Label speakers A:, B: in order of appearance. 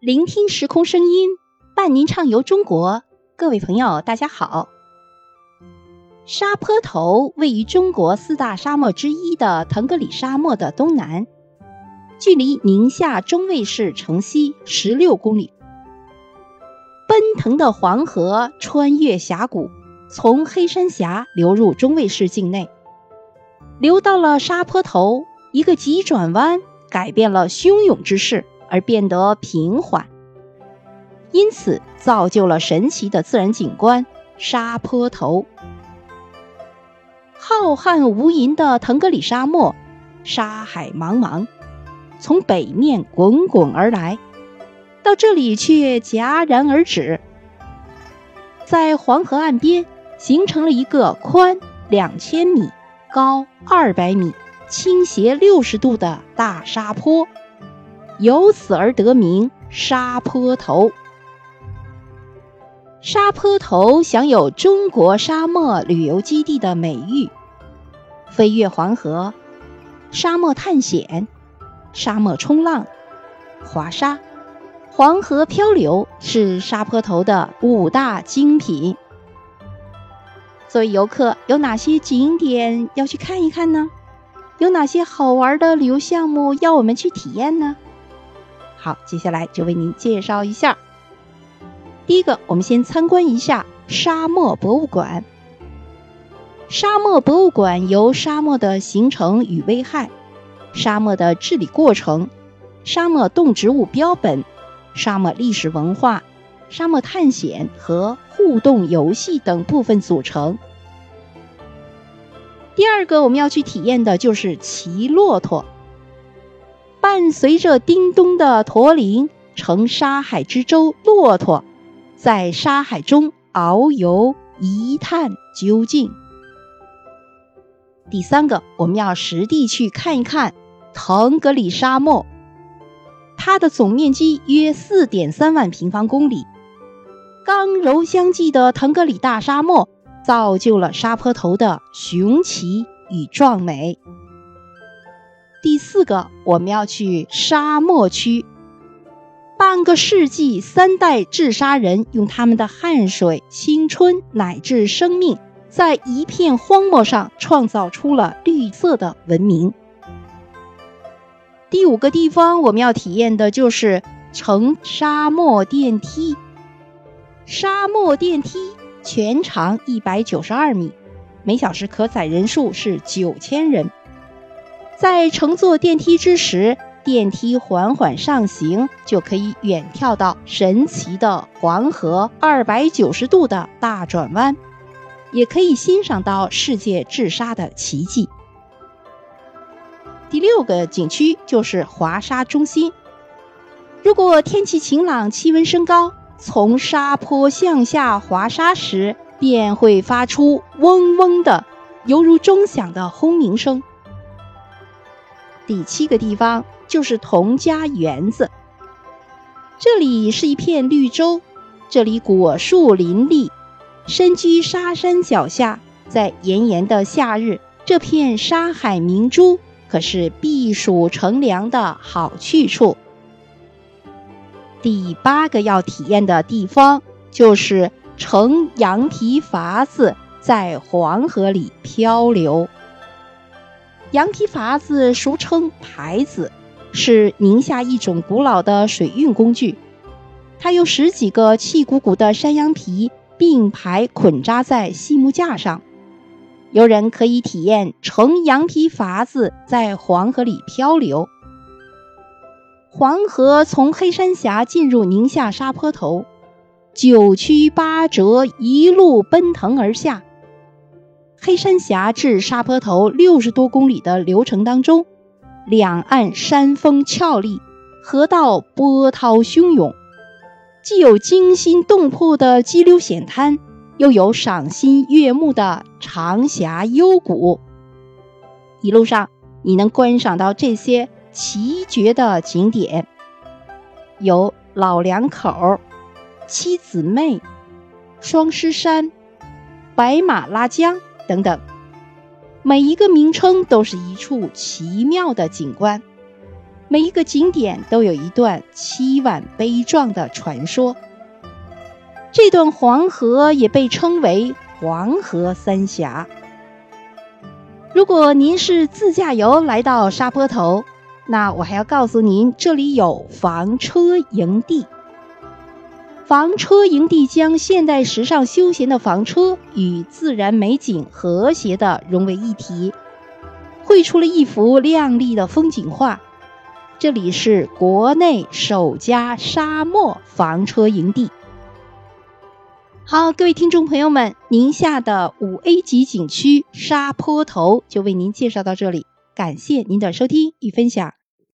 A: 聆听时空声音，伴您畅游中国。各位朋友，大家好。沙坡头位于中国四大沙漠之一的腾格里沙漠的东南，距离宁夏中卫市城西十六公里。奔腾的黄河穿越峡谷，从黑山峡流入中卫市境内，流到了沙坡头，一个急转弯改变了汹涌之势。而变得平缓，因此造就了神奇的自然景观——沙坡头。浩瀚无垠的腾格里沙漠，沙海茫茫，从北面滚滚而来，到这里却戛然而止，在黄河岸边形成了一个宽两千米、高二百米、倾斜六十度的大沙坡。由此而得名沙坡头。沙坡头享有“中国沙漠旅游基地”的美誉，飞越黄河、沙漠探险、沙漠冲浪、滑沙、黄河漂流是沙坡头的五大精品。作为游客，有哪些景点要去看一看呢？有哪些好玩的旅游项目要我们去体验呢？好，接下来就为您介绍一下。第一个，我们先参观一下沙漠博物馆。沙漠博物馆由沙漠的形成与危害、沙漠的治理过程、沙漠动植物标本、沙漠历史文化、沙漠探险和互动游戏等部分组成。第二个，我们要去体验的就是骑骆驼。伴随着叮咚的驼铃，乘沙海之舟骆驼，在沙海中遨游，一探究竟。第三个，我们要实地去看一看腾格里沙漠，它的总面积约四点三万平方公里，刚柔相济的腾格里大沙漠，造就了沙坡头的雄奇与壮美。第四个，我们要去沙漠区。半个世纪，三代治沙人用他们的汗水、青春乃至生命，在一片荒漠上创造出了绿色的文明。第五个地方，我们要体验的就是乘沙漠电梯。沙漠电梯全长一百九十二米，每小时可载人数是九千人。在乘坐电梯之时，电梯缓缓上行，就可以远眺到神奇的黄河二百九十度的大转弯，也可以欣赏到世界治沙的奇迹。第六个景区就是滑沙中心。如果天气晴朗，气温升高，从沙坡向下滑沙时，便会发出嗡嗡的、犹如钟响的轰鸣声。第七个地方就是童家园子，这里是一片绿洲，这里果树林立，身居沙山脚下，在炎炎的夏日，这片沙海明珠可是避暑乘凉的好去处。第八个要体验的地方就是乘羊皮筏子在黄河里漂流。羊皮筏子俗称排子，是宁夏一种古老的水运工具。它由十几个气鼓鼓的山羊皮并排捆扎在细木架上，游人可以体验乘羊皮筏子在黄河里漂流。黄河从黑山峡进入宁夏沙坡头，九曲八折，一路奔腾而下。黑山峡至沙坡头六十多公里的流程当中，两岸山峰峭立，河道波涛汹涌，既有惊心动魄的激流险滩，又有赏心悦目的长峡幽谷。一路上，你能观赏到这些奇绝的景点，有老两口、七姊妹、双狮山、白马拉江。等等，每一个名称都是一处奇妙的景观。每一个景点都有一段凄婉悲壮的传说。这段黄河也被称为黄河三峡。如果您是自驾游来到沙坡头，那我还要告诉您，这里有房车营地。房车营地将现代时尚休闲的房车与自然美景和谐地融为一体，绘出了一幅亮丽的风景画。这里是国内首家沙漠房车营地。好，各位听众朋友们，宁夏的五 A 级景区沙坡头就为您介绍到这里，感谢您的收听与分享。